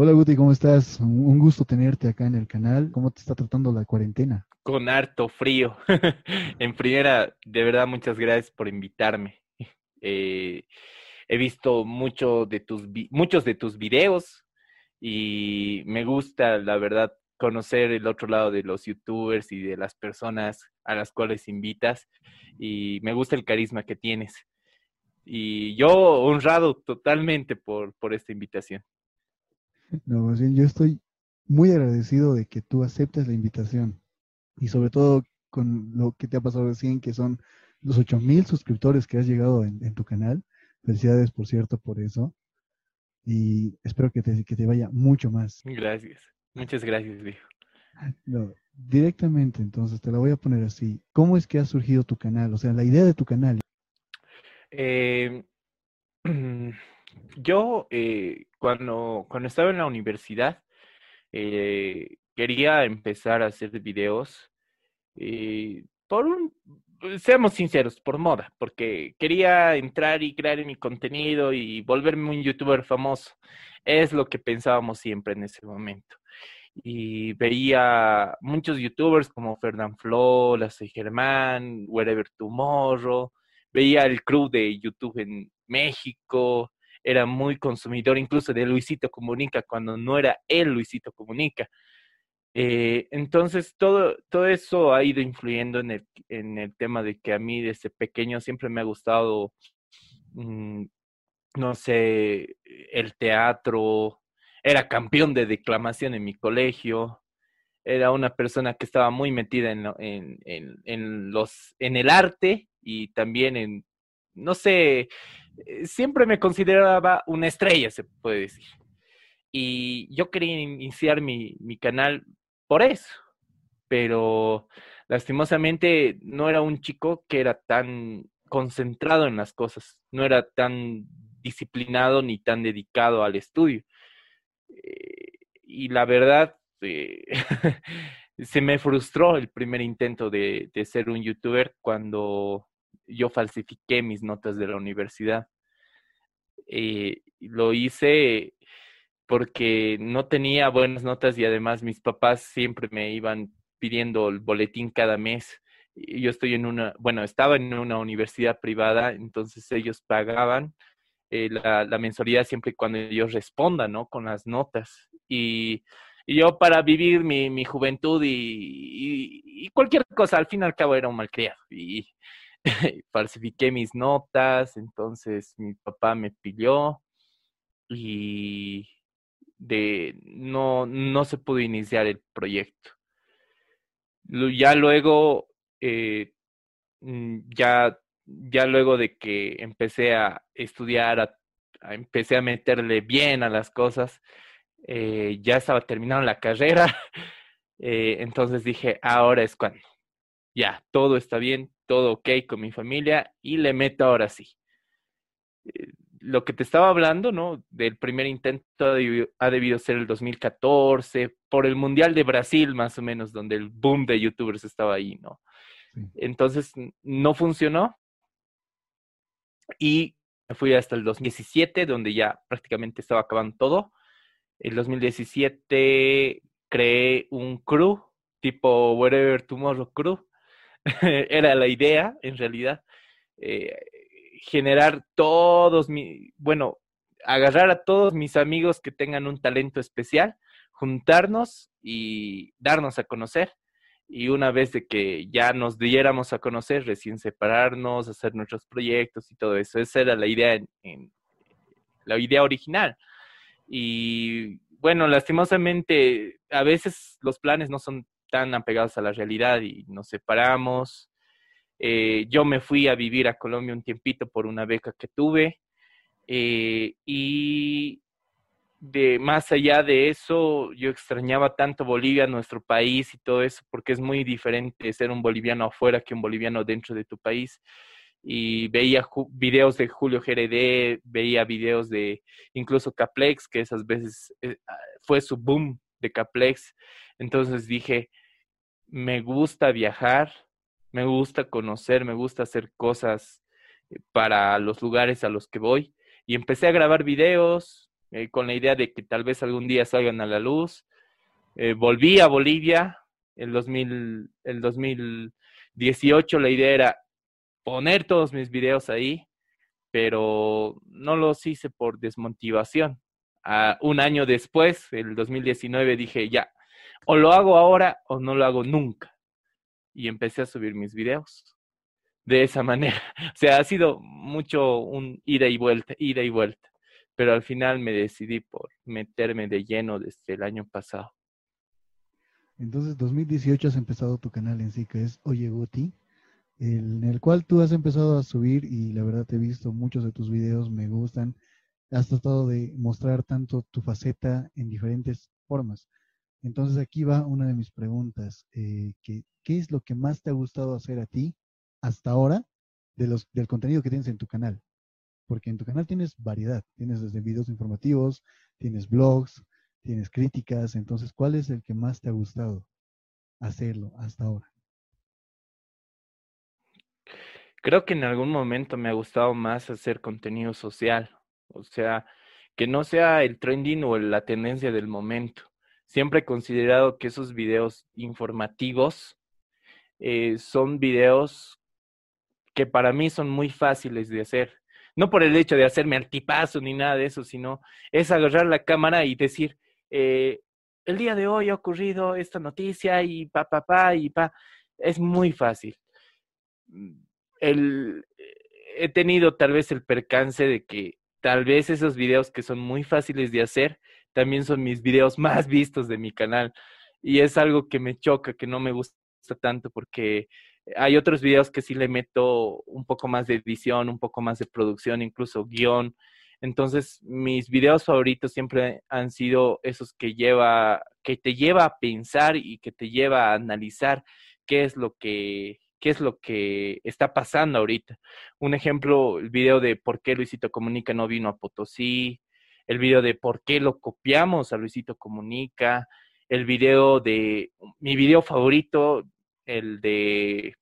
Hola Guti, ¿cómo estás? Un gusto tenerte acá en el canal. ¿Cómo te está tratando la cuarentena? Con harto frío. en primera, de verdad, muchas gracias por invitarme. Eh, he visto mucho de tus, muchos de tus videos y me gusta, la verdad, conocer el otro lado de los youtubers y de las personas a las cuales invitas y me gusta el carisma que tienes. Y yo honrado totalmente por, por esta invitación. No, más bien yo estoy muy agradecido de que tú aceptes la invitación y sobre todo con lo que te ha pasado recién, que son los 8000 suscriptores que has llegado en, tu canal. Felicidades, por cierto, por eso. Y espero que te, que te vaya mucho más. Gracias. Muchas gracias, viejo. No, directamente, entonces te la voy a poner así. ¿Cómo es que ha surgido tu canal? O sea, la idea de tu canal. Eh, yo, eh, cuando, cuando estaba en la universidad, eh, quería empezar a hacer videos por un, seamos sinceros, por moda, porque quería entrar y crear mi contenido y volverme un youtuber famoso. Es lo que pensábamos siempre en ese momento y veía muchos youtubers como Fernand Flo, La Germán, Wherever Tomorrow, veía el crew de YouTube en México, era muy consumidor incluso de Luisito Comunica cuando no era él Luisito Comunica. Eh, entonces, todo, todo eso ha ido influyendo en el, en el tema de que a mí desde pequeño siempre me ha gustado, mm, no sé, el teatro, era campeón de declamación en mi colegio, era una persona que estaba muy metida en, en, en, los, en el arte y también en, no sé, siempre me consideraba una estrella, se puede decir. Y yo quería iniciar mi, mi canal por eso, pero lastimosamente no era un chico que era tan concentrado en las cosas, no era tan disciplinado ni tan dedicado al estudio. Eh, y la verdad, eh, se me frustró el primer intento de, ser un youtuber cuando yo falsifiqué mis notas de la universidad. Eh, lo hice porque no tenía buenas notas y además mis papás siempre me iban pidiendo el boletín cada mes. Yo estoy en una, bueno, estaba en una universidad privada, entonces ellos pagaban eh, la, la, mensualidad siempre y cuando ellos respondan, ¿no? Con las notas. Y, yo para vivir mi, mi juventud y, y, cualquier cosa, al fin y al cabo era un malcriado. Y falsifiqué mis notas, entonces mi papá me pilló y de no, no se pudo iniciar el proyecto. Ya luego, eh, mm, ya ya luego de que empecé a estudiar, empecé a meterle bien a las cosas, eh, ya estaba terminando la carrera, eh, entonces dije, ahora es cuando. Ya, todo está bien, todo ok con mi familia y le meto ahora sí. Eh, lo que te estaba hablando, ¿no? Del primer intento ha debido, ser el 2014, por el Mundial de Brasil, más o menos, donde el boom de youtubers estaba ahí, ¿no? Entonces, no funcionó, y fui hasta el 2017, donde ya prácticamente estaba acabando todo. El 2017 creé un crew, tipo Wherever Tomorrow Crew. Era la idea, en realidad. Eh, generar todos mi, bueno, agarrar a todos mis amigos que tengan un talento especial, juntarnos y darnos a conocer y una vez de que ya nos diéramos a conocer, recién separarnos, hacer nuestros proyectos y todo eso. Esa era la idea, en, la idea original. Y bueno, lastimosamente, a veces los planes no son tan apegados a la realidad y nos separamos. Eh, yo me fui a vivir a Colombia un tiempito por una beca que tuve eh, y de más allá de eso, yo extrañaba tanto Bolivia, nuestro país y todo eso, porque es muy diferente ser un boliviano afuera que un boliviano dentro de tu país. Y veía videos de Julio GRD, veía videos de incluso Caplex, que esas veces eh, ah, fue su boom de Caplex. Entonces dije, me gusta viajar, me gusta conocer, me gusta hacer cosas eh, para los lugares a los que voy. Y empecé a grabar videos, eh, con la idea de que tal vez algún día salgan a la luz. Eh, volví a Bolivia el, 2000, el 2018, la idea era poner todos mis videos ahí, pero no los hice por desmotivación. un año después, el 2019, dije, ya, o lo hago ahora o no lo hago nunca. Y empecé a subir mis videos de esa manera. O sea, ha sido mucho un ida y vuelta, ida y vuelta. Pero al final me decidí por meterme de lleno desde el año pasado. Entonces, 2018 has empezado tu canal en sí, que es Oye Guti, en el cual tú has empezado a subir y la verdad te he visto muchos de tus videos, me gustan. Has tratado de mostrar tanto tu faceta en diferentes formas. Entonces, aquí va una de mis preguntas. Eh, ¿qué, ¿Qué es lo que más te ha gustado hacer a ti hasta ahora del contenido que tienes en tu canal. Porque en tu canal tienes variedad, tienes desde videos informativos, tienes blogs, tienes críticas, entonces, ¿cuál es el que más te ha gustado hacerlo hasta ahora? Creo que en algún momento me ha gustado más hacer contenido social, o sea, que no sea el trending o la tendencia del momento. Siempre he considerado que esos videos informativos eh, son videos que para mí son muy fáciles de hacer. No por el hecho de hacerme altipazo ni nada de eso, sino es agarrar la cámara y decir, eh, el día de hoy ha ocurrido esta noticia y pa, pa, pa, y pa. Es muy fácil. El, he tenido tal vez el percance de que tal vez esos videos que son muy fáciles de hacer también son mis videos más vistos de mi canal. Y es algo que me choca, que no me gusta tanto porque hay otros videos que sí le meto un poco más de edición, un poco más de producción, incluso guion. Entonces, mis videos favoritos siempre han sido esos que lleva, que te lleva a pensar y que te lleva a analizar qué es lo que, qué es lo que está pasando ahorita. Un ejemplo, el video de por qué Luisito Comunica no vino a Potosí, el video de por qué lo copiamos a Luisito Comunica, el video de mi video favorito, el de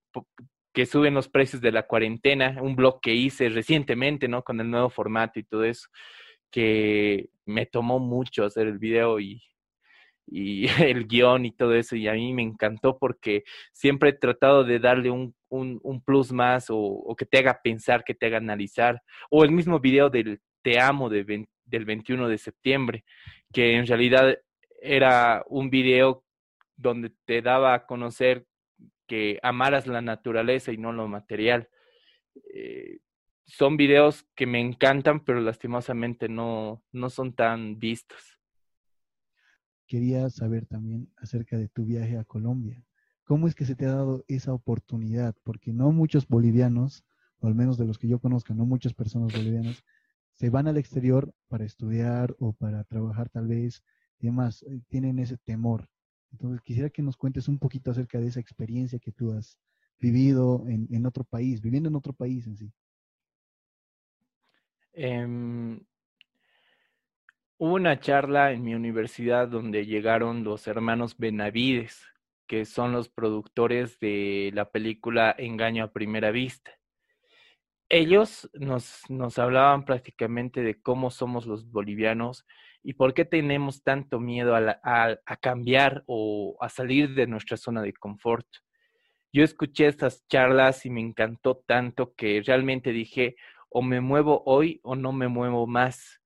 que suben los precios de la cuarentena, un blog que hice recientemente, ¿no? Con el nuevo formato y todo eso, que me tomó mucho hacer el video y, y el guion y todo eso, y a mí me encantó porque siempre he tratado de darle un, un, plus más o, o, que te haga pensar, que te haga analizar, o el mismo video del Te amo de, del 21 de septiembre, que en realidad era un video donde te daba a conocer que amaras la naturaleza y no lo material. Eh, son videos que me encantan, pero lastimosamente no, no son tan vistos. Quería saber también acerca de tu viaje a Colombia. ¿Cómo es que se te ha dado esa oportunidad? Porque no muchos bolivianos, o al menos de los que yo conozco, no muchas personas bolivianas, se van al exterior para estudiar o para trabajar tal vez y demás. Eh, tienen ese temor. Entonces, quisiera que nos cuentes un poquito acerca de esa experiencia que tú has vivido en, otro país, viviendo en otro país en sí. Em, hubo una charla en mi universidad donde llegaron los hermanos Benavides, que son los productores de la película Engaño a Primera Vista. Ellos nos, nos hablaban prácticamente de cómo somos los bolivianos y por qué tenemos tanto miedo a, cambiar o a salir de nuestra zona de confort. Yo escuché estas charlas y me encantó tanto que realmente dije, o me muevo hoy o no me muevo más.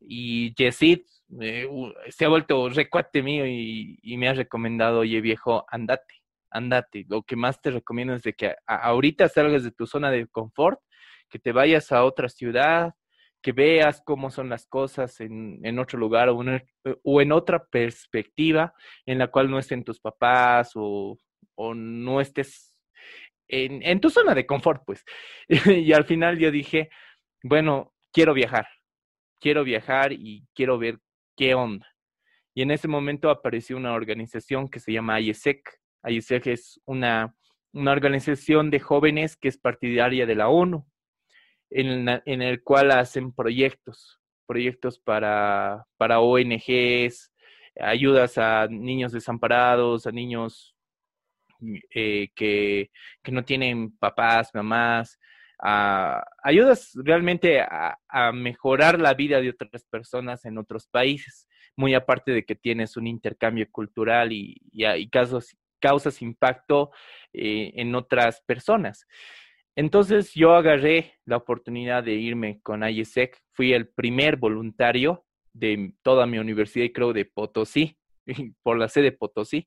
Y Yesid eh, se ha vuelto recuate mío y, me ha recomendado, oye viejo, andate, andate. Lo que más te recomiendo es de que ahorita salgas de tu zona de confort, que te vayas a otra ciudad, que veas cómo son las cosas en, en otro lugar o en, en, otra perspectiva en la cual no estén tus papás o, o no estés en, en, tu zona de confort, pues. y al final yo dije, bueno, quiero viajar, quiero viajar y quiero ver qué onda. Y en ese momento apareció una organización que se llama IESEC. IESEC es una, una organización de jóvenes que es partidaria de la ONU en, el cual hacen proyectos, proyectos para, para ONGs, ayudas a niños desamparados, a niños eh, que, que, no tienen papás, mamás, ayudas realmente a, mejorar la vida de otras personas en otros países, muy aparte de que tienes un intercambio cultural y, y, casos, causas impacto eh, en otras personas. Entonces yo agarré la oportunidad de irme con IESEC, fui el primer voluntario de toda mi universidad y creo de Potosí, por la sede de Potosí,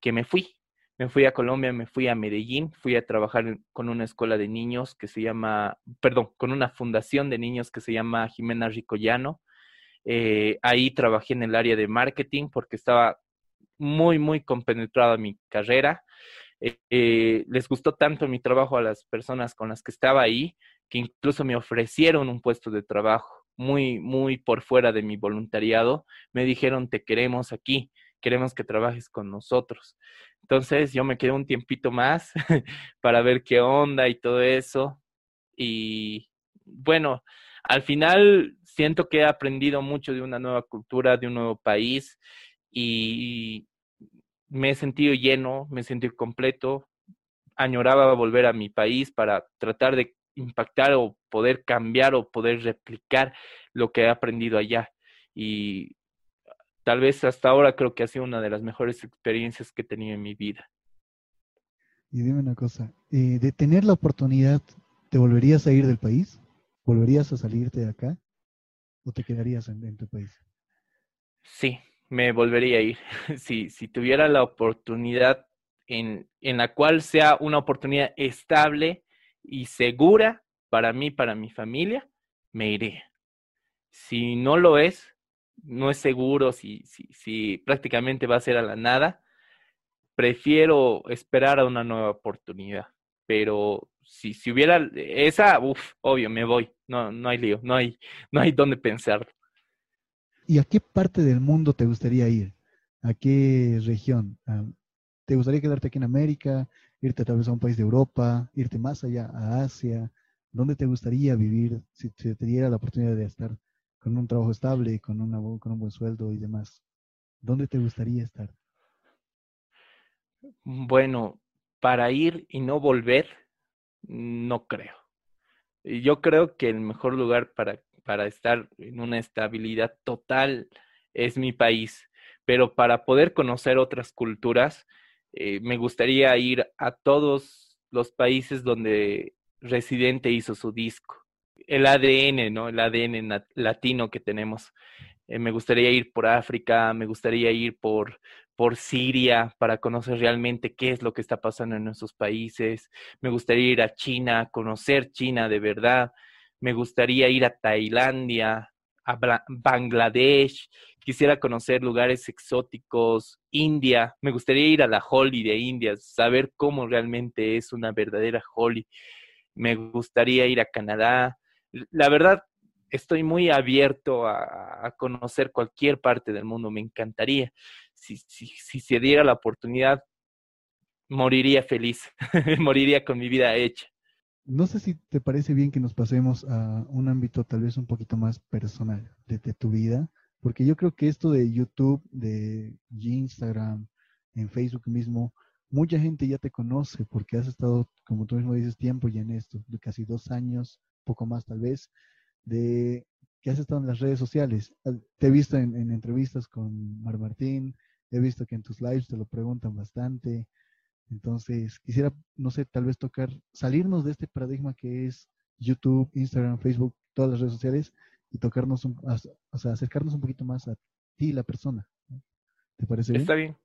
que me fui me fui a Colombia, me fui a Medellín, fui a trabajar con una escuela de niños que se llama, perdón, con una fundación de niños que se llama Jimena Ricollano. Eh, ahí trabajé en el área de marketing porque estaba muy, muy compenetrada mi carrera. Eh, eh, les gustó tanto mi trabajo a las personas con las que estaba ahí que incluso me ofrecieron un puesto de trabajo muy, muy por fuera de mi voluntariado. Me dijeron, te queremos aquí, queremos que trabajes con nosotros. Entonces yo me quedé un tiempito más para ver qué onda y todo eso. Y bueno, al final siento que he aprendido mucho de una nueva cultura, de un nuevo país y me he sentido lleno, me he sentido completo. Añoraba volver a mi país para tratar de impactar o poder cambiar o poder replicar lo que he aprendido allá. Y tal vez hasta ahora creo que ha sido una de las mejores experiencias que he tenido en mi vida. Y dime una cosa, eh, de tener la oportunidad, ¿te volverías a ir del país? ¿Volverías a salirte de acá? ¿O te quedarías en, tu país? Sí, me volvería a ir. si, si tuviera la oportunidad en, en la cual sea una oportunidad estable y segura para mí, para mi familia, me iría. Si no lo es, no es seguro si, si, si prácticamente va a ser a la nada, prefiero esperar a una nueva oportunidad. Pero si, si hubiera esa, uff, obvio, me voy. No, no hay lío, no hay, no hay dónde pensar. ¿Y a qué parte del mundo te gustaría ir? ¿A qué región? ¿Te gustaría quedarte aquí en América? ¿Irte tal vez a un país de Europa? ¿Irte más allá a Asia? ¿Dónde te gustaría vivir si te diera la oportunidad de estar con un trabajo estable, con, una, con un buen sueldo y demás. ¿Dónde te gustaría estar? Bueno, para ir y no volver, no creo. Yo creo que el mejor lugar para, para estar en una estabilidad total es mi país, pero para poder conocer otras culturas, eh, me gustaría ir a todos los países donde Residente hizo su disco el ADN, ¿no? El ADN latino que tenemos. Eh, me gustaría ir por África, me gustaría ir por, por Siria para conocer realmente qué es lo que está pasando en nuestros países. Me gustaría ir a China, conocer China de verdad. Me gustaría ir a Tailandia, a Bangladesh. Quisiera conocer lugares exóticos, India. Me gustaría ir a la Holi de India, saber cómo realmente es una verdadera Holi. Me gustaría ir a Canadá, la verdad, estoy muy abierto a, conocer cualquier parte del mundo, me encantaría. Si, se diera la oportunidad, moriría feliz, moriría con mi vida hecha. No sé si te parece bien que nos pasemos a un ámbito tal vez un poquito más personal de, tu vida, porque yo creo que esto de YouTube, de Instagram, en Facebook mismo, mucha gente ya te conoce porque has estado, como tú mismo dices, tiempo ya en esto, de casi dos años poco más tal vez, de que has estado en las redes sociales. Te he visto en, entrevistas con Mar Martín, he visto que en tus lives te lo preguntan bastante. Entonces, quisiera, no sé, tal vez tocar, salirnos de este paradigma que es YouTube, Instagram, Facebook, todas las redes sociales y tocarnos, un, o sea, acercarnos un poquito más a ti, la persona. ¿Te parece bien? Está bien.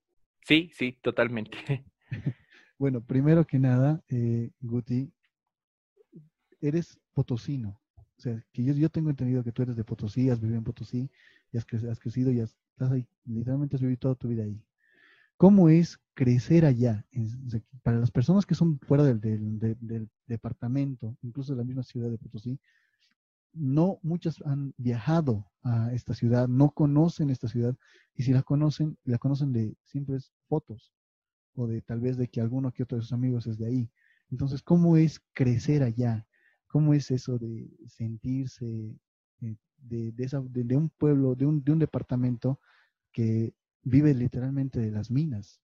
Sí, sí, totalmente. bueno, primero que nada, eh, Guti, eres potosino. O sea, que yo, yo tengo entendido que tú eres de Potosí, has vivido en Potosí, y has, crecido y estás ahí. Literalmente has vivido toda tu vida ahí. ¿Cómo es crecer allá? para las personas que son fuera del, del, departamento, incluso de la misma ciudad de Potosí, no muchas han viajado a esta ciudad, no conocen esta ciudad, y si la conocen, la conocen de simples fotos, o de tal vez de que alguno que otro de sus amigos es de ahí. Entonces, ¿cómo es crecer allá? ¿Cómo es eso de sentirse eh, de, de, un pueblo, de un, de un departamento que vive literalmente de las minas?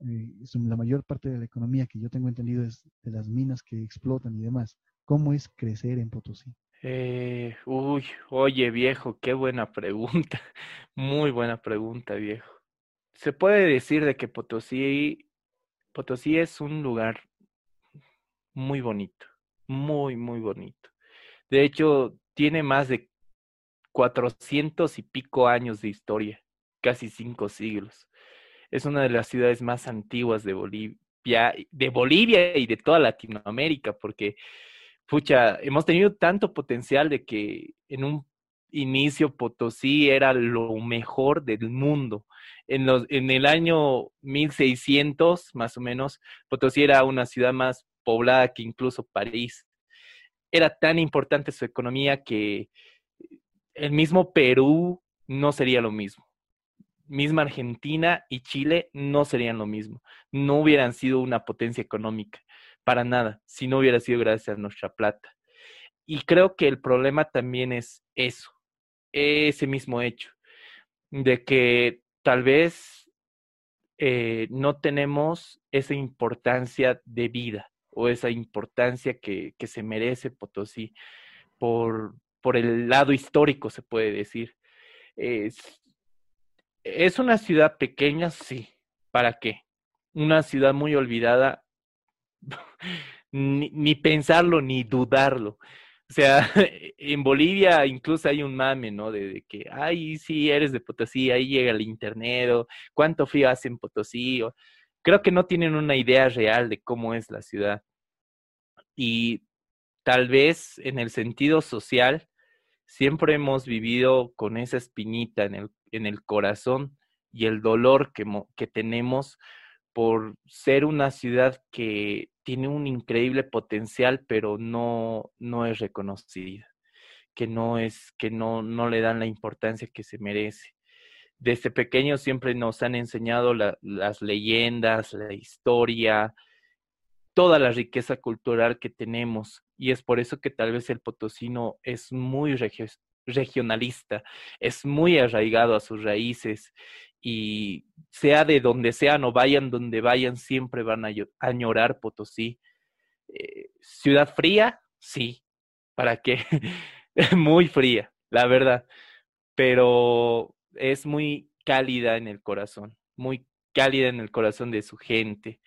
eh, la mayor parte de la economía que yo tengo entendido es de las minas que explotan y demás. ¿Cómo es crecer en Potosí? Eh, uy, oye viejo, qué buena pregunta. Muy buena pregunta, viejo. Se puede decir de que Potosí, Potosí es un lugar muy bonito, muy, muy bonito. De hecho, tiene más de cuatrocientos y pico años de historia, casi cinco siglos. Es una de las ciudades más antiguas de Bolivia, de Bolivia y de toda Latinoamérica, porque pucha, hemos tenido tanto potencial de que en un inicio Potosí era lo mejor del mundo. En, los, en el año 1600, más o menos, Potosí era una ciudad más poblada que incluso París. Era tan importante su economía que el mismo Perú no sería lo mismo. Misma Argentina y Chile no serían lo mismo. No hubieran sido una potencia económica para nada, si no hubiera sido gracias a nuestra plata. Y creo que el problema también es eso, ese mismo hecho, de que tal vez eh, no tenemos esa importancia de vida o esa importancia que, que se merece Potosí por, por el lado histórico, se puede decir. Es, es una ciudad pequeña, sí. ¿Para qué? Una ciudad muy olvidada, ni, pensarlo ni dudarlo. O sea, en Bolivia incluso hay un mame, ¿no? De, que, ay, sí, eres de Potosí, ahí llega el internet, o cuánto frío hace en Potosí. creo que no tienen una idea real de cómo es la ciudad. Y tal vez en el sentido social, siempre hemos vivido con esa espinita en el, en el corazón y el dolor que, que tenemos por ser una ciudad que tiene un increíble potencial, pero no, no es reconocida, que no es, que no, no le dan la importancia que se merece. Desde pequeño siempre nos han enseñado las leyendas, la historia, toda la riqueza cultural que tenemos. Y es por eso que tal vez el potosino es muy regionalista, es muy arraigado a sus raíces y sea de donde sean o vayan donde vayan, siempre van a añorar Potosí. Eh, ciudad fría, sí, ¿para qué? muy fría, la verdad, pero es muy cálida en el corazón, muy cálida en el corazón de su gente.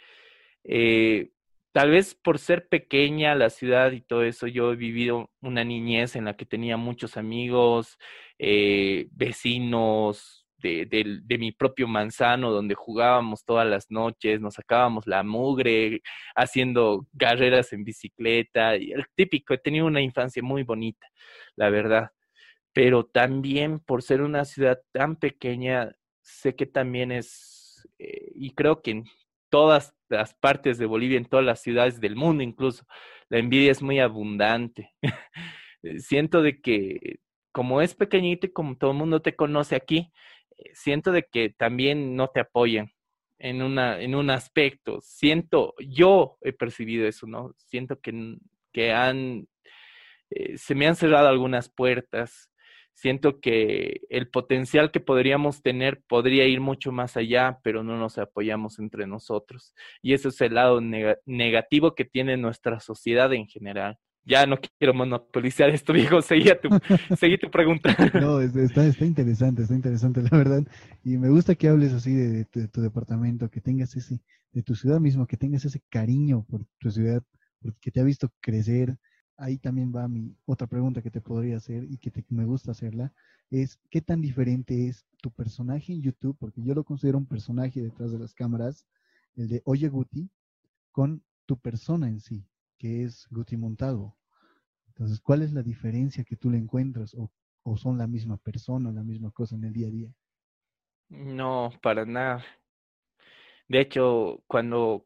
Eh, tal vez por ser pequeña la ciudad y todo eso, yo he vivido una niñez en la que tenía muchos amigos, eh, vecinos, de, mi propio manzano, donde jugábamos todas las noches, nos sacábamos la mugre, haciendo carreras en bicicleta, y el típico, he tenido una infancia muy bonita, la verdad. Pero también por ser una ciudad tan pequeña, sé que también es, eh, y creo que todas las partes de Bolivia, en todas las ciudades del mundo incluso, la envidia es muy abundante. Siento de que como es pequeñito y como todo el mundo te conoce aquí, siento de que también no te apoyan en, una, en un aspecto. Siento, yo he percibido eso, ¿no? Siento que, que han, eh, se me han cerrado algunas puertas. Siento que el potencial que podríamos tener podría ir mucho más allá, pero no nos apoyamos entre nosotros. Y ese es el lado negativo que tiene nuestra sociedad en general ya no quiero monopolizar esto, viejo. Seguí, tu, seguí tu pregunta. No, está, está interesante, está interesante, la verdad. Y me gusta que hables así de, tu departamento, que tengas ese, de tu ciudad mismo, que tengas ese cariño por tu ciudad, porque te ha visto crecer. Ahí también va mi otra pregunta que te podría hacer y que me gusta hacerla, es ¿qué tan diferente es tu personaje en YouTube? Porque yo lo considero un personaje detrás de las cámaras, el de Oye Guti, con tu persona en sí que es Guti Montalvo. Entonces, ¿cuál es la diferencia que tú le encuentras? ¿O, son la misma persona, la misma cosa en el día a día? No, para nada. De hecho, cuando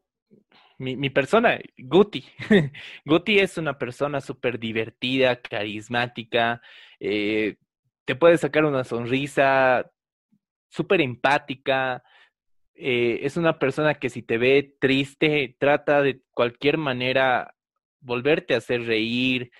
mi, persona, Guti, Guti es una persona súper divertida, carismática, eh, te puede sacar una sonrisa, súper empática, eh, es una persona que si te ve triste, trata de cualquier manera volverte a hacer reír.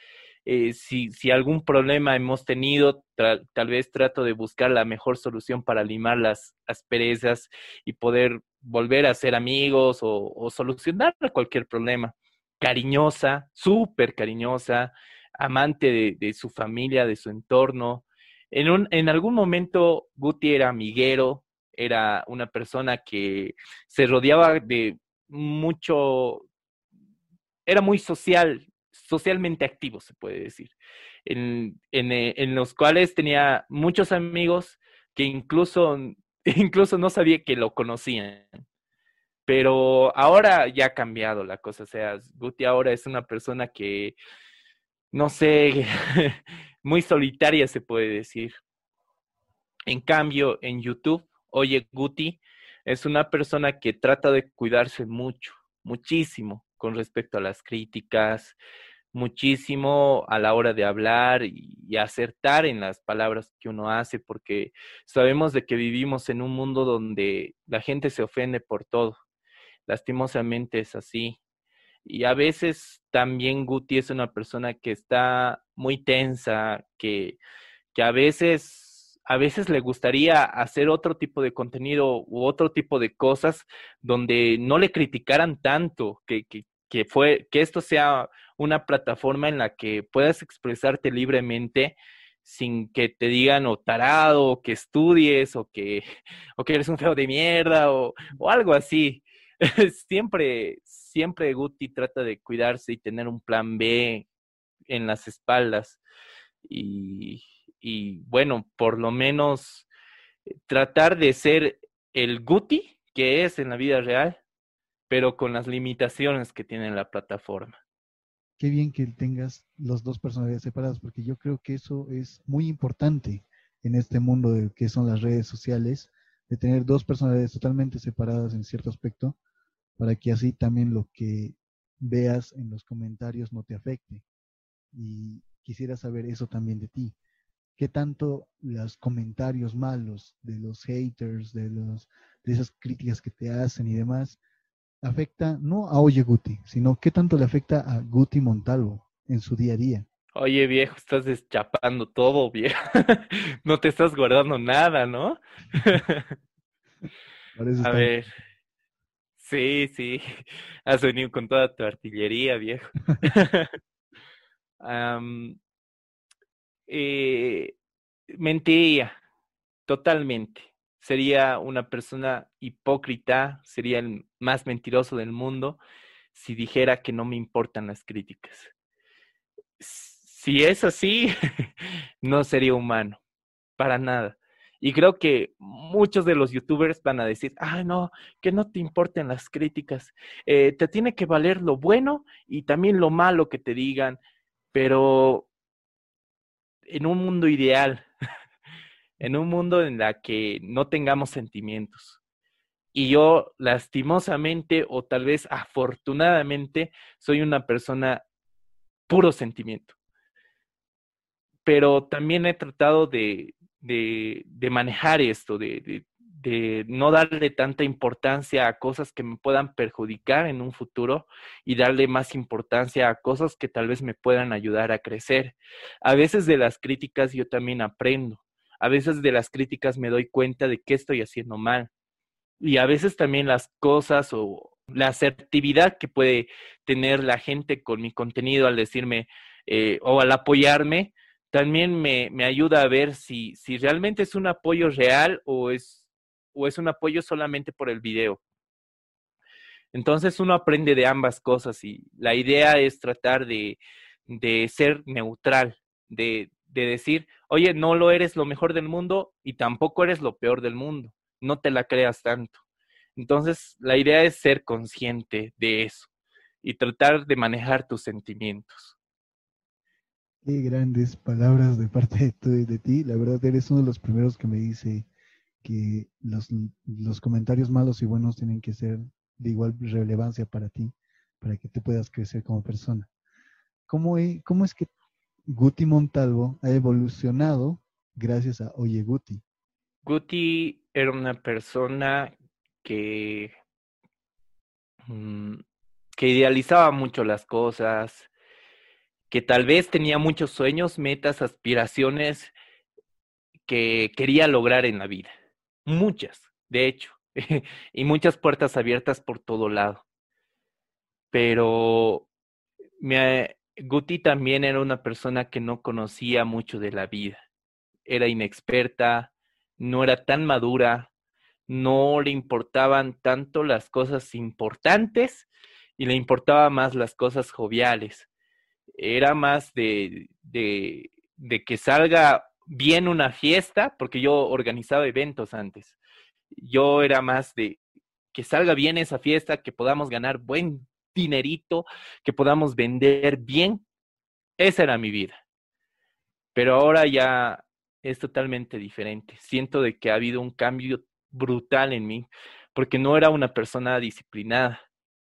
Eh, si, si, algún problema hemos tenido, tal vez trato de buscar la mejor solución para limar las asperezas y poder volver a ser amigos o, solucionar cualquier problema. Cariñosa, súper cariñosa, amante de, su familia, de su entorno. En, un, en algún momento Guti era amiguero, era una persona que se rodeaba de mucho, era muy social, socialmente activo, se puede decir, en, en, eh, en los cuales tenía muchos amigos que incluso, incluso no sabía que lo conocían. Pero ahora ya ha cambiado la cosa, o sea, Guti ahora es una persona que, no sé, muy solitaria se puede decir. En cambio, en YouTube, Oye Guti es una persona que trata de cuidarse mucho, muchísimo con respecto a las críticas, muchísimo a la hora de hablar y, acertar en las palabras que uno hace, porque sabemos de que vivimos en un mundo donde la gente se ofende por todo. Lastimosamente es así. Y a veces también Guti es una persona que está muy tensa, que, que a veces a veces le gustaría hacer otro tipo de contenido u otro tipo de cosas donde no le criticaran tanto, que, que, que, fue, que esto sea una plataforma en la que puedas expresarte libremente sin que te digan o tarado, o que estudies, o que, o que eres un feo de mierda, o, o algo así. siempre, siempre Guti trata de cuidarse y tener un plan B en las espaldas. Y, y bueno, por lo menos eh, tratar de ser el Guti que es en la vida real, pero con las limitaciones que tiene la plataforma. Qué bien que tengas las dos personalidades separadas, porque yo creo que eso es muy importante en este mundo de que son las redes sociales, de tener dos personalidades totalmente separadas en cierto aspecto, para que así también lo que veas en los comentarios no te afecte. Y quisiera saber eso también de ti qué tanto los comentarios malos de los haters, de, los, de esas críticas que te hacen y demás, afecta no a Oye Guti, sino qué tanto le afecta a Guti Montalvo en su día a día. Oye, viejo, estás deschapando todo, viejo. no te estás guardando nada, ¿no? a ver. Sí, sí. Has venido con toda tu artillería, viejo. eh, mentiría totalmente. Sería una persona hipócrita, sería el más mentiroso del mundo si dijera que no me importan las críticas. Si es así, no sería humano, para nada. Y creo que muchos de los youtubers van a decir, ah, no, que no te importen las críticas. Eh, te tiene que valer lo bueno y también lo malo que te digan. Pero en un mundo ideal, en un mundo en la que no tengamos sentimientos. Y yo lastimosamente o tal vez afortunadamente soy una persona puro sentimiento. Pero también he tratado de, de, de manejar esto, de, de no darle tanta importancia a cosas que me puedan perjudicar en un futuro y darle más importancia a cosas que tal vez me puedan ayudar a crecer. A veces de las críticas yo también aprendo. A veces de las críticas me doy cuenta de qué estoy haciendo mal. Y a veces también las cosas o la asertividad que puede tener la gente con mi contenido al decirme eh, o al apoyarme, también me, me ayuda a ver si, si realmente es un apoyo real o es o es un apoyo solamente por el video. Entonces uno aprende de ambas cosas y la idea es tratar de, de ser neutral, de, de decir, oye, no lo eres lo mejor del mundo y tampoco eres lo peor del mundo, no te la creas tanto. Entonces la idea es ser consciente de eso y tratar de manejar tus sentimientos. Qué grandes palabras de parte de, de ti. La verdad, eres uno de los primeros que me dice, que los, los comentarios malos y buenos tienen que ser de igual relevancia para ti, para que te puedas crecer como persona. ¿Cómo, cómo es que Guti Montalvo ha evolucionado gracias a Oye Guti? Guti era una persona que, mm, que idealizaba mucho las cosas, que tal vez tenía muchos sueños, metas, aspiraciones que quería lograr en la vida muchas, de hecho, y muchas puertas abiertas por todo lado. Pero me, Guti también era una persona que no conocía mucho de la vida. Era inexperta, no era tan madura, no le importaban tanto las cosas importantes y le importaba más las cosas joviales. Era más de, de, de que salga bien una fiesta, porque yo organizaba eventos antes. Yo era más de que salga bien esa fiesta, que podamos ganar buen dinerito, que podamos vender bien. Esa era mi vida. Pero ahora ya es totalmente diferente. Siento de que ha habido un cambio brutal en mí, porque no era una persona disciplinada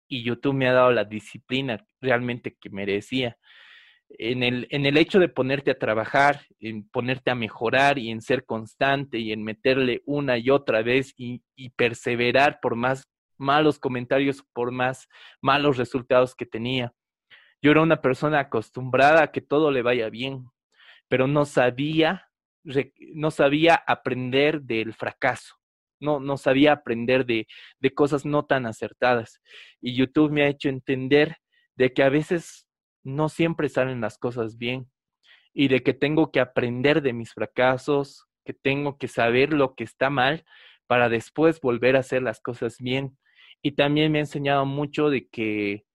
y YouTube me ha dado la disciplina realmente que merecía en el, en el hecho de ponerte a trabajar, en ponerte a mejorar y en ser constante y en meterle una y otra vez y, y perseverar por más malos comentarios, por más malos resultados que tenía. Yo era una persona acostumbrada a que todo le vaya bien, pero no sabía, no sabía aprender del fracaso. No, no sabía aprender de, de cosas no tan acertadas. Y YouTube me ha hecho entender de que a veces no siempre salen las cosas bien y de que tengo que aprender de mis fracasos, que tengo que saber lo que está mal para después volver a hacer las cosas bien. Y también me ha enseñado mucho de que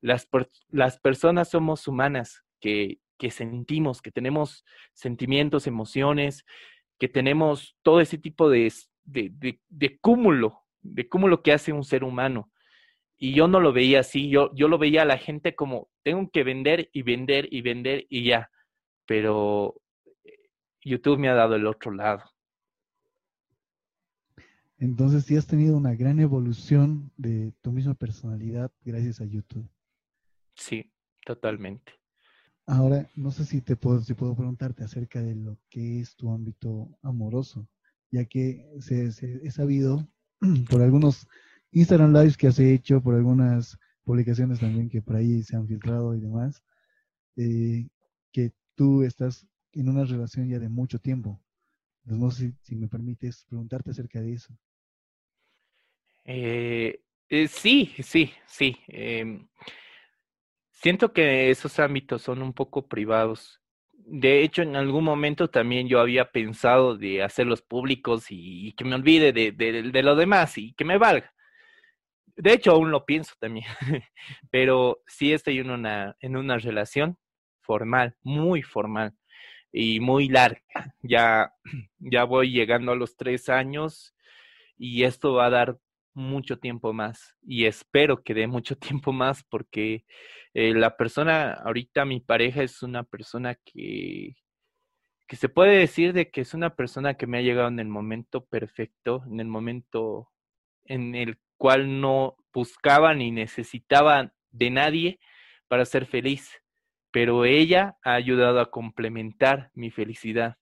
las, las personas somos humanas, que, que sentimos, que tenemos sentimientos, emociones, que tenemos todo ese tipo de, de, de, de cúmulo, de cúmulo que hace un ser humano. Y yo no lo veía así, yo, yo lo veía a la gente como, tengo que vender y vender y vender y ya. Pero eh, YouTube me ha dado el otro lado. Entonces sí has tenido una gran evolución de tu misma personalidad gracias a YouTube. Sí, totalmente. Ahora, no sé si te puedo, si puedo preguntarte acerca de lo que es tu ámbito amoroso, ya que se, se, he sabido por algunos Instagram Lives que has hecho, por algunas publicaciones también que por ahí se han filtrado y demás, eh, que tú estás en una relación ya de mucho tiempo. Entonces, no sé si, me permites preguntarte acerca de eso. Eh, eh, sí, sí, sí. Em, siento que esos ámbitos son un poco privados. De hecho, en algún momento también yo había pensado de hacerlos públicos y, que me olvide de, de, lo demás y que me valga. De hecho, aún lo pienso también, pero sí estoy en una, en una relación formal, muy formal y muy larga. Ya, ya voy llegando a los tres años y esto va a dar mucho tiempo más y espero que dé mucho tiempo más porque eh, la persona, ahorita mi pareja es una persona que, que se puede decir de que es una persona que me ha llegado en el momento perfecto, en el momento en el cual no buscaba ni necesitaba de nadie para ser feliz, pero ella ha ayudado a complementar mi felicidad,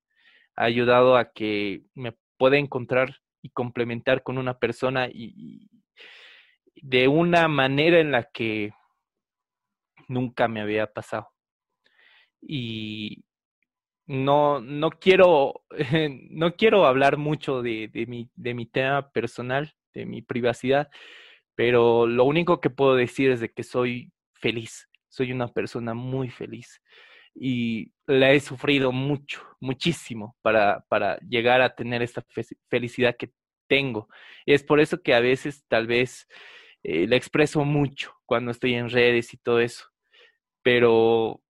ha ayudado a que me pueda encontrar y complementar con una persona y, de una manera en la que nunca me había pasado. Y no, no quiero, no quiero hablar mucho de, de, mi, de mi tema personal, de mi privacidad, pero lo único que puedo decir es de que soy feliz, soy una persona muy feliz y la he sufrido mucho, muchísimo para, para llegar a tener esta felicidad que tengo. Y es por eso que a veces tal vez eh, la expreso mucho cuando estoy en redes y todo eso, pero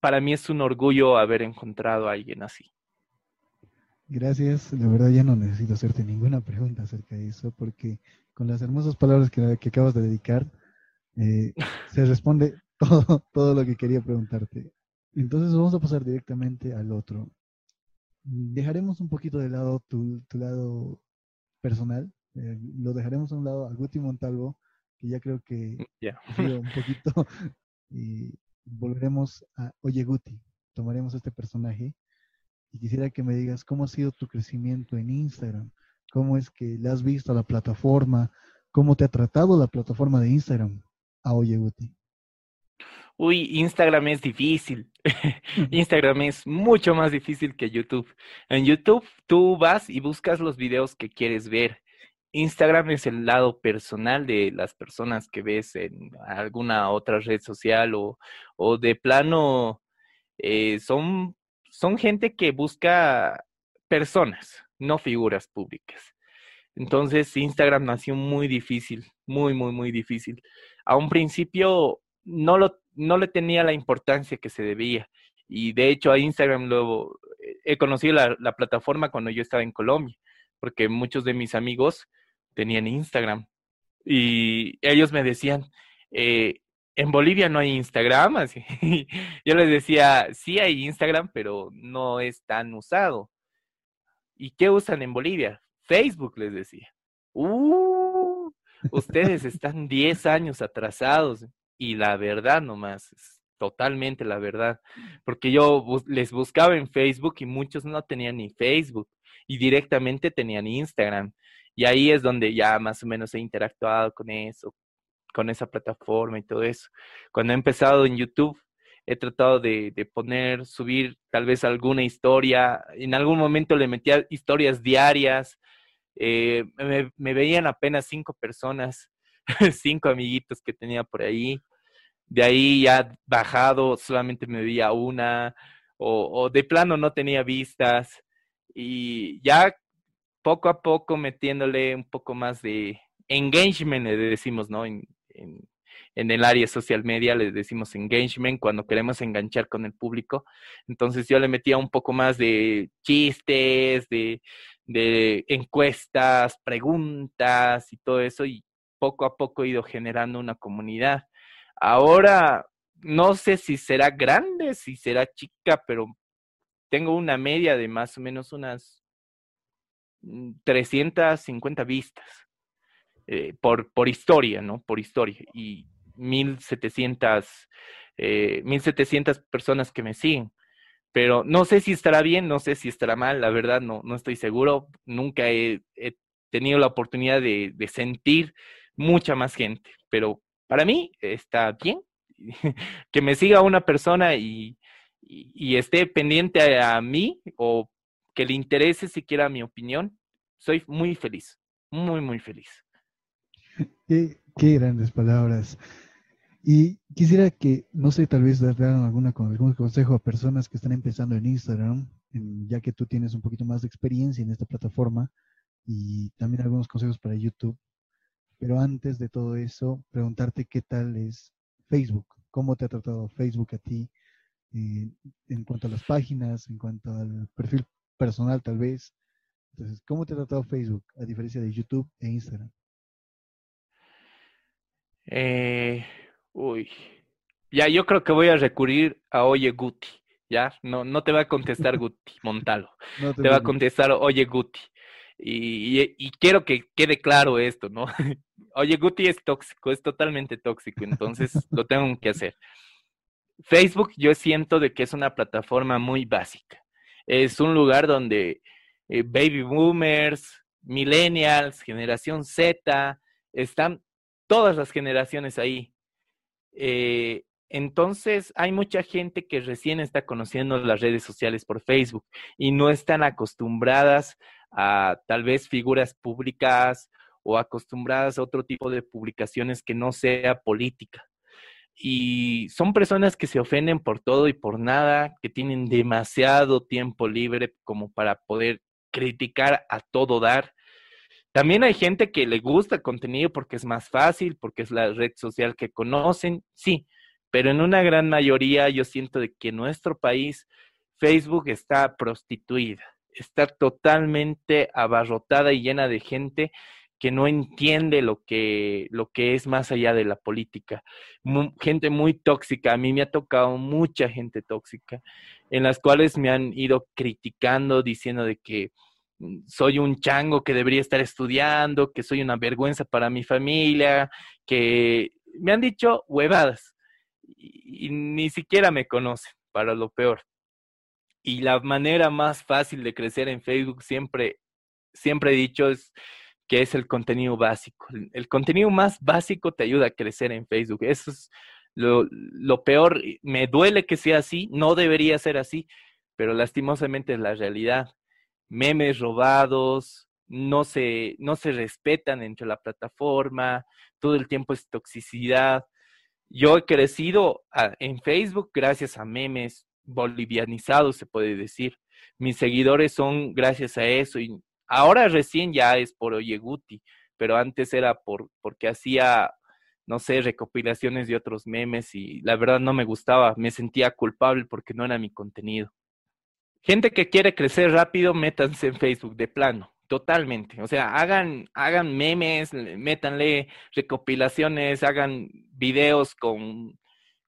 para mí es un orgullo haber encontrado a alguien así. Gracias, la verdad ya no necesito hacerte ninguna pregunta acerca de eso porque con las hermosas palabras que, que acabas de dedicar eh, se responde todo, todo lo que quería preguntarte. Entonces vamos a pasar directamente al otro. Dejaremos un poquito de lado tu, tu lado personal, eh, lo dejaremos a un lado a Guti Montalvo, que ya creo que yeah. un poquito, y volveremos a Oye Guti, tomaremos este personaje y quisiera que me digas cómo ha sido tu crecimiento en Instagram, cómo es que le has visto a la plataforma, cómo te ha tratado la plataforma de Instagram a Oye Guti. Uy, Instagram es difícil. Instagram es mucho más difícil que YouTube. En YouTube tú vas y buscas los videos que quieres ver Instagram es el lado personal de las personas que ves en alguna otra red social o, o de plano eh, son, son gente que busca personas, no figuras públicas. Entonces Instagram nació muy difícil, muy, muy, muy difícil. A un principio no, lo, no le tenía la importancia que se debía. Y de hecho a Instagram lo, he conocido la, la plataforma cuando yo estaba en Colombia, porque muchos de mis amigos tenían Instagram. Y ellos me decían, eh, en Bolivia no hay Instagram. Yo les decía, sí hay Instagram, pero no es tan usado. ¿Y qué usan en Bolivia? Facebook, les decía. Uh, ustedes están 10 años atrasados. Y la verdad nomás, es totalmente la verdad. Porque yo les buscaba en Facebook y muchos no tenían ni Facebook y directamente tenían Instagram. Y ahí es donde ya más o menos he interactuado con eso, con esa plataforma y todo eso. Cuando he empezado en YouTube, he tratado de, poner, subir tal vez alguna historia. En algún momento le metía historias diarias. Eh, me, veían apenas cinco personas, cinco amiguitos que tenía por ahí. De ahí ya bajado, solamente me veía una, o, de plano no tenía vistas. Y ya poco a poco metiéndole un poco más de engagement, le decimos, ¿no? En, el área social media le decimos engagement cuando queremos enganchar con el público. Entonces yo le metía un poco más de chistes, de, de encuestas, preguntas y todo eso y poco a poco he ido generando una comunidad. Ahora no sé si será grande, si será chica, pero tengo una media de más o menos unas 350 mm, vistas eh, por, por historia, ¿no? Por historia. Y 1700, eh, 1700 personas que me siguen. Pero no sé si estará bien, no sé si estará mal, la verdad no, no estoy seguro. Nunca he, tenido la oportunidad de, de, sentir mucha más gente, pero para mí está bien que me siga una persona y, esté pendiente a, mí o que le interese siquiera mi opinión, soy muy feliz, muy, muy feliz. Qué, grandes palabras. Y quisiera que, no sé, tal vez dar alguna, algún consejo a personas que están empezando en Instagram, ya que tú tienes un poquito más de experiencia en esta plataforma, y también algunos consejos para YouTube. Pero antes de todo eso, preguntarte qué tal es Facebook, cómo te ha tratado Facebook a ti eh, en cuanto a las páginas, en cuanto al perfil personal tal vez. Entonces, ¿cómo te ha tratado Facebook a diferencia de YouTube e Instagram? Eh, uy, ya yo creo que voy a recurrir a Oye Guti, ¿ya? No, no te va a contestar Guti Montalo, te, va a contestar Oye Guti. Y, quiero que quede claro esto, ¿no? Oye, Guti es tóxico, es totalmente tóxico, entonces lo tengo que hacer. Facebook yo siento de que es una plataforma muy básica es un lugar donde eh, baby boomers, millennials, generación Z, están todas las generaciones ahí. Eh, entonces, hay mucha gente que recién está conociendo las redes sociales por Facebook y no están acostumbradas a tal vez figuras públicas o acostumbradas a otro tipo de publicaciones que no sea política y son personas que se ofenden por todo y por nada, que tienen demasiado tiempo libre como para poder criticar a todo dar. También hay gente que le gusta el contenido porque es más fácil, porque es la red social que conocen, sí, pero en una gran mayoría yo siento de que en nuestro país Facebook está prostituida, está totalmente abarrotada y llena de gente que no entiende lo que, lo que es más allá de la política. gente muy tóxica, a mí me ha tocado mucha gente tóxica, en las cuales me han ido criticando, diciendo de que mm, soy un chango que debería estar estudiando, que soy una vergüenza para mi familia, que me han dicho huevadas y, y ni siquiera me conocen, para lo peor. Y la manera más fácil de crecer en Facebook siempre, siempre he dicho es que es el contenido básico. El contenido más básico te ayuda a crecer en Facebook. Eso es lo, peor. Me duele que sea así, no debería ser así, pero lastimosamente es la realidad. Memes robados, no se, no se respetan dentro de la plataforma, todo el tiempo es toxicidad. Yo he crecido en Facebook gracias a memes bolivianizados, se puede decir. Mis seguidores son gracias a eso y ahora recién ya es por Oyeguti, pero antes era por porque hacía no sé, recopilaciones de otros memes y la verdad no me gustaba, me sentía culpable porque no era mi contenido. Gente que quiere crecer rápido, métanse en Facebook de plano, totalmente. O sea, hagan, hagan memes, métanle recopilaciones, hagan videos con,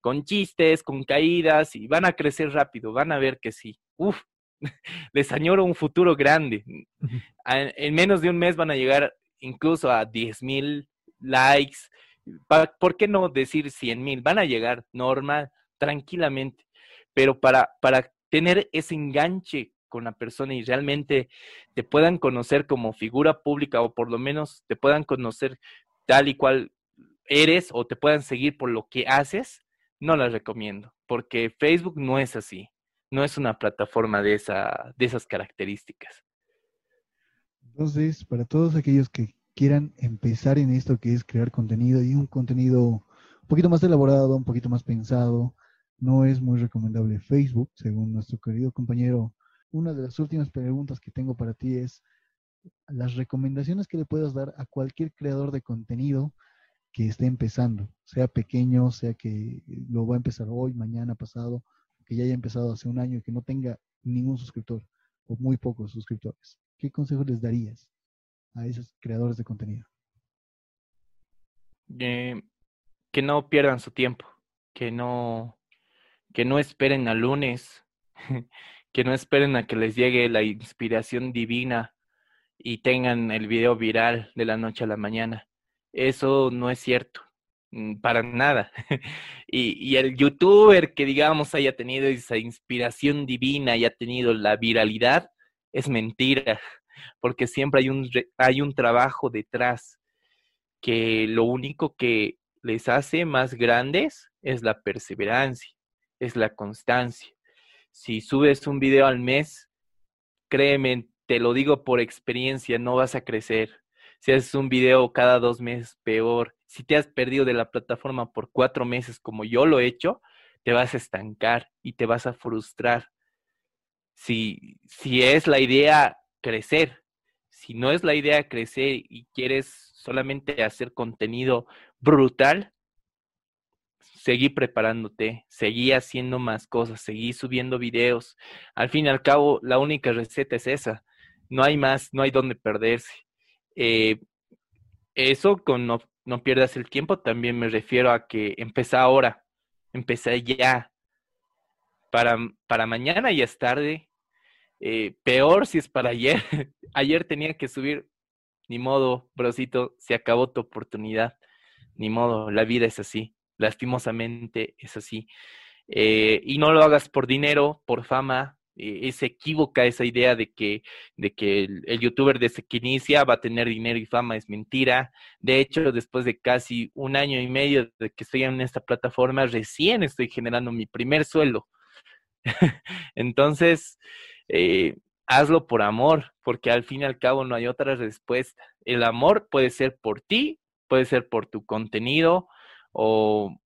con chistes, con caídas y van a crecer rápido, van a ver que sí. Uf, les añoro un futuro grande. En menos de un mes van a llegar incluso a 10 mil likes, ¿Por qué no decir 100 mil? Van a llegar normal, tranquilamente, pero para, para tener ese enganche con la persona y realmente te puedan conocer como figura pública o por lo menos te puedan conocer tal y cual eres o te puedan seguir por lo que haces, no las recomiendo, porque Facebook no es así, no es una plataforma de, esa, de esas características. Entonces, para todos aquellos que quieran empezar en esto que es crear contenido y un contenido un poquito más elaborado, un poquito más pensado, no es muy recomendable Facebook, según nuestro querido compañero. Una de las últimas preguntas que tengo para ti es las recomendaciones que le puedas dar a cualquier creador de contenido que esté empezando, sea pequeño, sea que lo va a empezar hoy, mañana, pasado, que ya haya empezado hace un año y que no tenga ningún suscriptor o muy pocos suscriptores. ¿Qué consejos les darías? a esos creadores de contenido? Eh, que no pierdan su tiempo, que no, que no esperen al lunes, que no esperen a que les llegue la inspiración divina y tengan el video viral de la noche a la mañana. Eso no es cierto, mm, para nada. y, el youtuber que digamos haya tenido esa inspiración divina y ha tenido la viralidad, es mentira porque siempre hay un, hay un trabajo detrás que lo único que les hace más grandes es la perseverancia, es la constancia. Si subes un video al mes, créeme, te lo digo por experiencia, no vas a crecer. Si haces un video cada dos meses, peor. Si te has perdido de la plataforma por cuatro meses, como yo lo he hecho, te vas a estancar y te vas a frustrar. Si, si es la idea crecer. Si no es la idea crecer y quieres solamente hacer contenido brutal, seguí preparándote, seguí haciendo más cosas, seguí subiendo videos. Al fin y al cabo, la única receta es esa. No hay más, no hay donde perderse. Eh, eso con no, no pierdas el tiempo, también me refiero a que empecé ahora, empecé ya. Para, para mañana ya es tarde, eh, peor si es para ayer. ayer tenía que subir, ni modo, brosito, se acabó tu oportunidad. Ni modo, la vida es así. Lastimosamente es así. Eh, y no lo hagas por dinero, por fama. Eh, es equívoca esa idea de que, de que el, el, youtuber desde que inicia va a tener dinero y fama, es mentira. De hecho, después de casi un año y medio de que estoy en esta plataforma, recién estoy generando mi primer sueldo. Entonces, eh, hazlo por amor, porque al fin y al cabo no hay otra respuesta. El amor puede ser por ti, puede ser por tu contenido o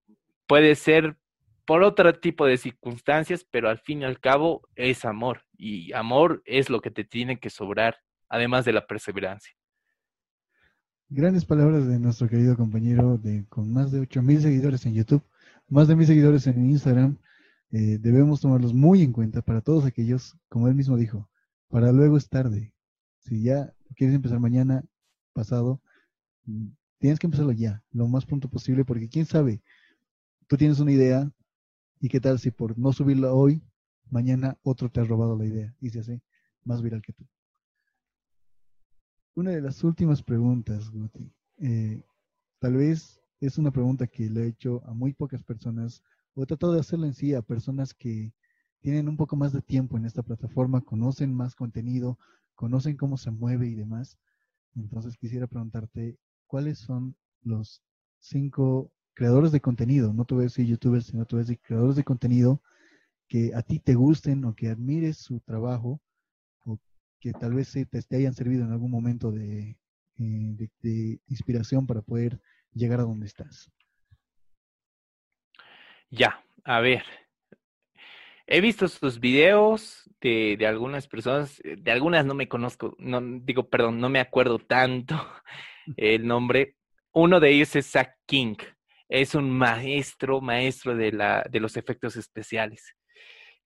puede ser por otro tipo de circunstancias, pero al fin y al cabo es amor y amor es lo que te tiene que sobrar, además de la perseverancia. Grandes palabras de nuestro querido compañero de, con más de 8.000 seguidores en YouTube, más de mil seguidores en Instagram, eh, debemos tomarlos muy en cuenta para todos aquellos, como él mismo dijo, para luego es tarde. Si ya quieres empezar mañana, pasado, mm, tienes que empezarlo ya, lo más pronto posible, porque quién sabe, tú tienes una idea y qué tal si por no subirla hoy, mañana otro te ha robado la idea y se hace más viral que tú. Una de las últimas preguntas, Guti, eh, tal vez es una pregunta que le he hecho a muy pocas personas o he tratado de hacerlo en sí a personas que tienen un poco más de tiempo en esta plataforma, conocen más contenido, conocen cómo se mueve y demás. Entonces quisiera preguntarte, ¿cuáles son los cinco creadores de contenido? No te voy a decir youtubers, sino te voy a decir creadores de contenido que a ti te gusten o que admires su trabajo o que tal vez te, te hayan servido en algún momento de, eh, de, inspiración para poder llegar a donde estás. Ya, a ver. He visto sus videos de, de, algunas personas, de algunas no me conozco, no digo, perdón, no me acuerdo tanto el nombre. Uno de ellos es Zach King. Es un maestro, maestro de, la, de los efectos especiales.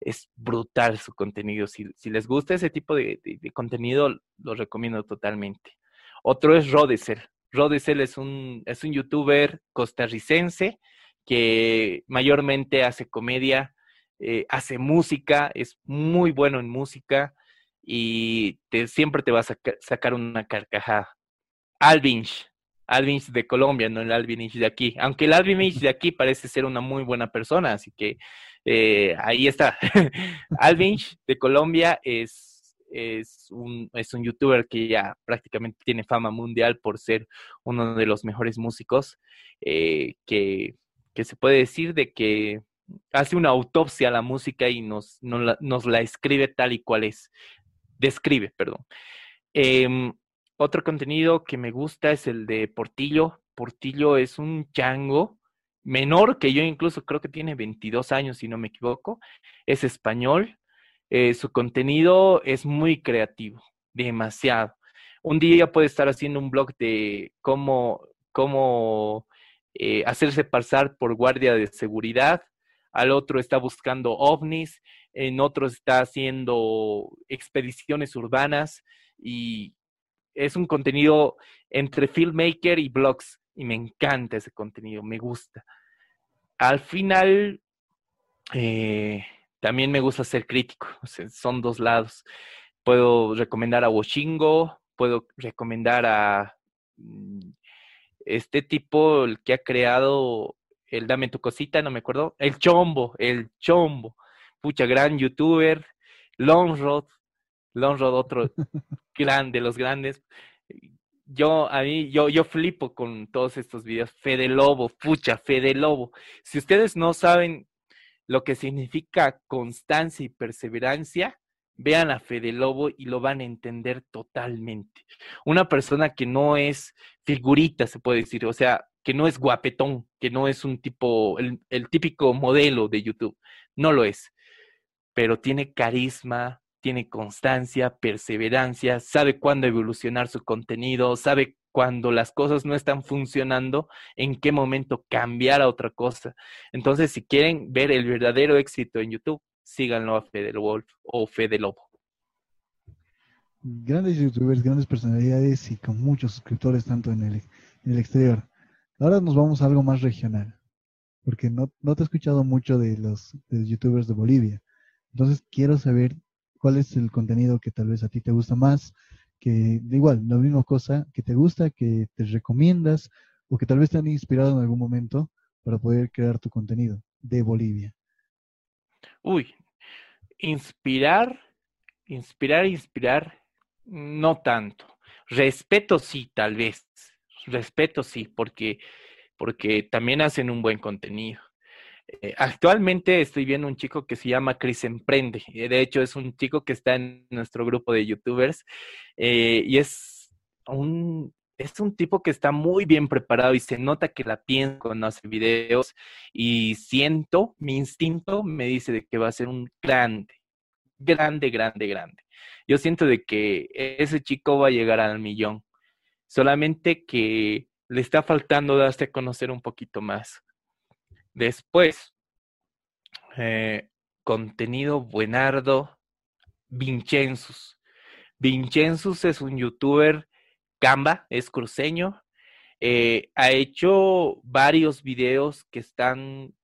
Es brutal su contenido. Si, si les gusta ese tipo de, de, contenido, lo recomiendo totalmente. Otro es Rodesel. Rodesel es un, es un youtuber costarricense que mayormente hace comedia, eh, hace música, es muy bueno en música y te, siempre te va a sacar una carcajada. Alvinch, Alvinch de Colombia, no el Alvinch de aquí. Aunque el Alvinch de aquí parece ser una muy buena persona, así que eh, ahí está. Alvinch de Colombia es es un, es un youtuber que ya prácticamente tiene fama mundial por ser uno de los mejores músicos, eh, que, que, se puede decir de que hace una autopsia a la música y nos, nos, la, escribe tal y cual es. Describe, perdón. Em, otro contenido que me gusta es el de Portillo. Portillo es un chango menor que yo, incluso creo que tiene 22 años, si no me equivoco. Es español eh, su contenido es muy creativo, demasiado. Un día puede estar haciendo un blog de cómo, cómo eh, hacerse pasar por guardia de seguridad, al otro está buscando ovnis, en otro está haciendo expediciones urbanas y es un contenido entre filmmaker y blogs y me encanta ese contenido, me gusta. Al final, eh, también me gusta ser crítico, son dos lados. Puedo recomendar a Washingo, puedo recomendar a mm, este tipo, el que ha creado el Dame tu cosita, no me acuerdo, el Chombo, el Chombo, pucha, gran youtuber, Longrod, Longrod, otro grande, los grandes. Yo, a mí, yo, yo flipo con todos estos videos. Fede Lobo, pucha, Fede Lobo. Si ustedes no saben lo que significa constancia y perseverancia, vean a Fede Lobo y lo van a entender totalmente. Una persona que no es figurita, se puede decir, o sea, que no es guapetón, que no es un tipo, el, el típico modelo de YouTube, no lo es, pero tiene carisma, tiene constancia, perseverancia, sabe cuándo evolucionar su contenido, sabe cuando las cosas no están funcionando, en qué momento cambiar a otra cosa. Entonces, si quieren ver el verdadero éxito en YouTube, síganlo a Fede Wolf o Fede Lobo. Grandes youtubers, grandes personalidades y con muchos suscriptores tanto en el, exterior. Ahora nos vamos a algo más regional, porque no, no te he escuchado mucho de los youtubers de Bolivia. Entonces quiero saber cuál es el contenido que tal vez a ti te gusta más, que igual, la misma cosa que te gusta, que te recomiendas o que tal vez te han inspirado en algún momento para poder crear tu contenido de Bolivia. Uy, inspirar, inspirar, inspirar, no tanto. Respeto sí, tal vez. Respeto sí, porque, porque también hacen un buen contenido. Eh, actualmente estoy viendo un chico que se llama Chris Emprende. De hecho, es un chico que está en nuestro grupo de youtubers eh, y es un, es un tipo que está muy bien preparado y se nota que la piensa cuando hace videos y siento, mi instinto me dice de que va a ser un grande, grande, grande, grande. Yo siento de que ese chico va a llegar al millón, solamente que le está faltando darse a conocer un poquito más. Después, eh, contenido buenardo, Vincenzus. Vincenzus es un youtuber, Gamba, es cruceño. Eh, ha hecho varios videos que están,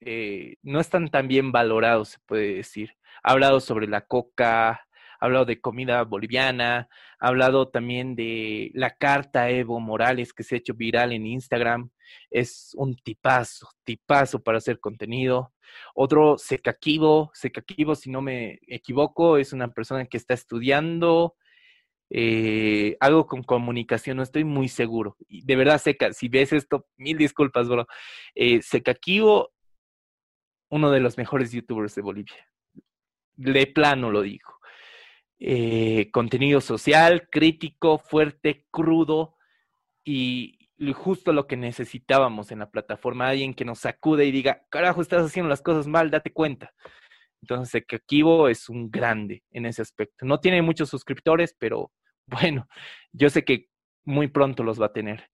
eh, no están tan bien valorados, se puede decir. Ha hablado sobre la coca, ha hablado de comida boliviana, ha hablado también de la carta Evo Morales que se ha hecho viral en Instagram. Es un tipazo, tipazo para hacer contenido. Otro, Secaquivo, Secaquivo, si no me equivoco, es una persona que está estudiando eh, algo con comunicación, no estoy muy seguro. De verdad, Seca, si ves esto, mil disculpas, bro. Eh, Secaquivo, uno de los mejores youtubers de Bolivia. De plano lo digo. Eh, contenido social, crítico, fuerte, crudo y justo lo que necesitábamos en la plataforma, alguien que nos sacude y diga, carajo, estás haciendo las cosas mal, date cuenta. Entonces, Kibo es un grande en ese aspecto. No tiene muchos suscriptores, pero bueno, yo sé que muy pronto los va a tener.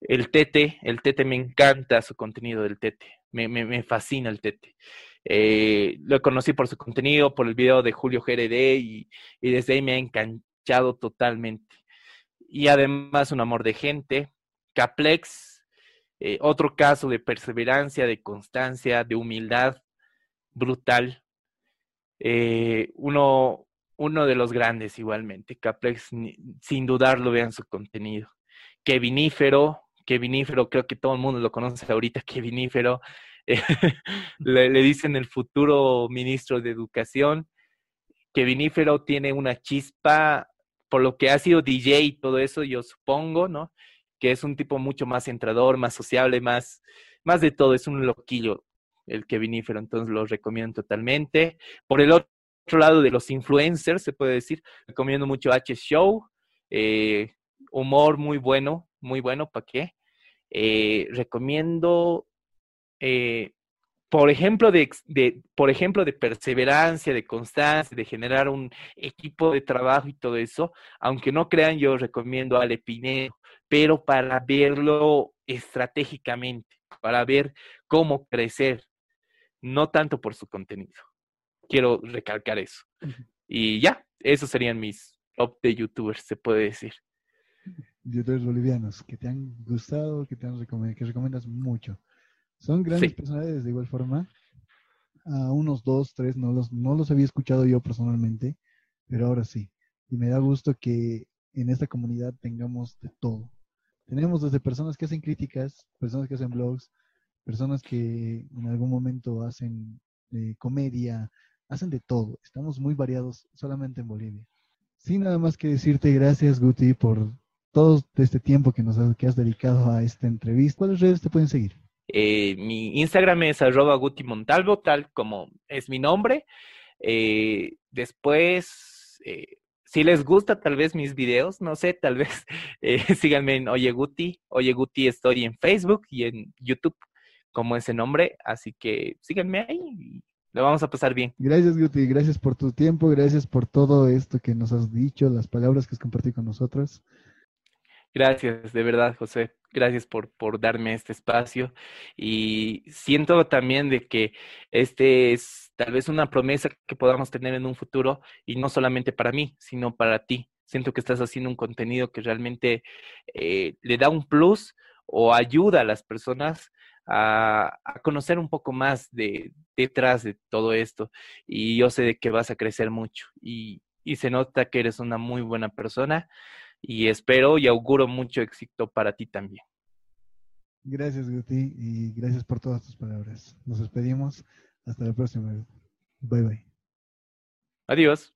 El Tete, el Tete me encanta su contenido del Tete, me, me, fascina el Tete. Eh, lo conocí por su contenido, por el video de Julio GRD y, desde ahí me ha enganchado totalmente. Y además un amor de gente. Caplex, eh, otro caso de perseverancia, de constancia, de humildad brutal. Eh, uno, uno de los grandes igualmente. Caplex, sin dudarlo, vean su contenido. Kevinífero, Kevinífero, creo que todo el mundo lo conoce ahorita, Kevinífero. le, dicen el futuro ministro de Educación. Kevinífero tiene una chispa, por lo que ha sido DJ y todo eso, yo supongo, ¿no? Que es un tipo mucho más entrador, más sociable, más, más de todo, es un loquillo el Kevinífero, entonces lo recomiendo totalmente. Por el otro otro lado de los influencers, se puede decir, recomiendo mucho H Show, eh, humor muy bueno, muy bueno, ¿para qué? Eh, recomiendo, eh, por ejemplo, de, por ejemplo, de perseverancia, de constancia, de generar un equipo de trabajo y todo eso, aunque no crean, yo recomiendo a Ale Pinedo, pero para verlo estratégicamente, para ver cómo crecer, no tanto por su contenido quiero recalcar eso. Y ya, esos serían mis top de youtubers, se puede decir. Youtubers bolivianos que te han gustado, que te han recomendado, que recomiendas mucho. Son grandes personalidades de igual forma. A unos dos, tres, no los, no los había escuchado yo personalmente, pero ahora sí. Y me da gusto que en esta comunidad tengamos de todo. Tenemos desde personas que hacen críticas, personas que hacen blogs, personas que en algún momento hacen eh, comedia, hacen de todo. Estamos muy variados solamente en Bolivia. Sin nada más que decirte gracias, Guti, por todo este tiempo que nos has, que has dedicado a esta entrevista. ¿Cuáles redes te pueden seguir? Eh, mi Instagram es arroba Guti Montalvo, tal como es mi nombre. Eh, después, eh, si les gusta tal vez mis videos, no sé, tal vez síganme en Oye Guti. Oye Guti estoy en Facebook y en YouTube como ese nombre, así que síganme ahí lo vamos a pasar bien. Gracias, Guti. Gracias por tu tiempo. Gracias por todo esto que nos has dicho, las palabras que has compartido con nosotros. Gracias, de verdad, José. Gracias por, por darme este espacio. Y siento también de que este es tal vez una promesa que podamos tener en un futuro y no solamente para mí, sino para ti. Siento que estás haciendo un contenido que realmente eh, le da un plus o ayuda a las personas a, conocer un poco más de detrás de todo esto. Y yo sé de que vas a crecer mucho y, y se nota que eres una muy buena persona y espero y auguro mucho éxito para ti también. Gracias, Guti, y gracias por todas tus palabras. Nos despedimos. Hasta la próxima. Bye bye. Adiós.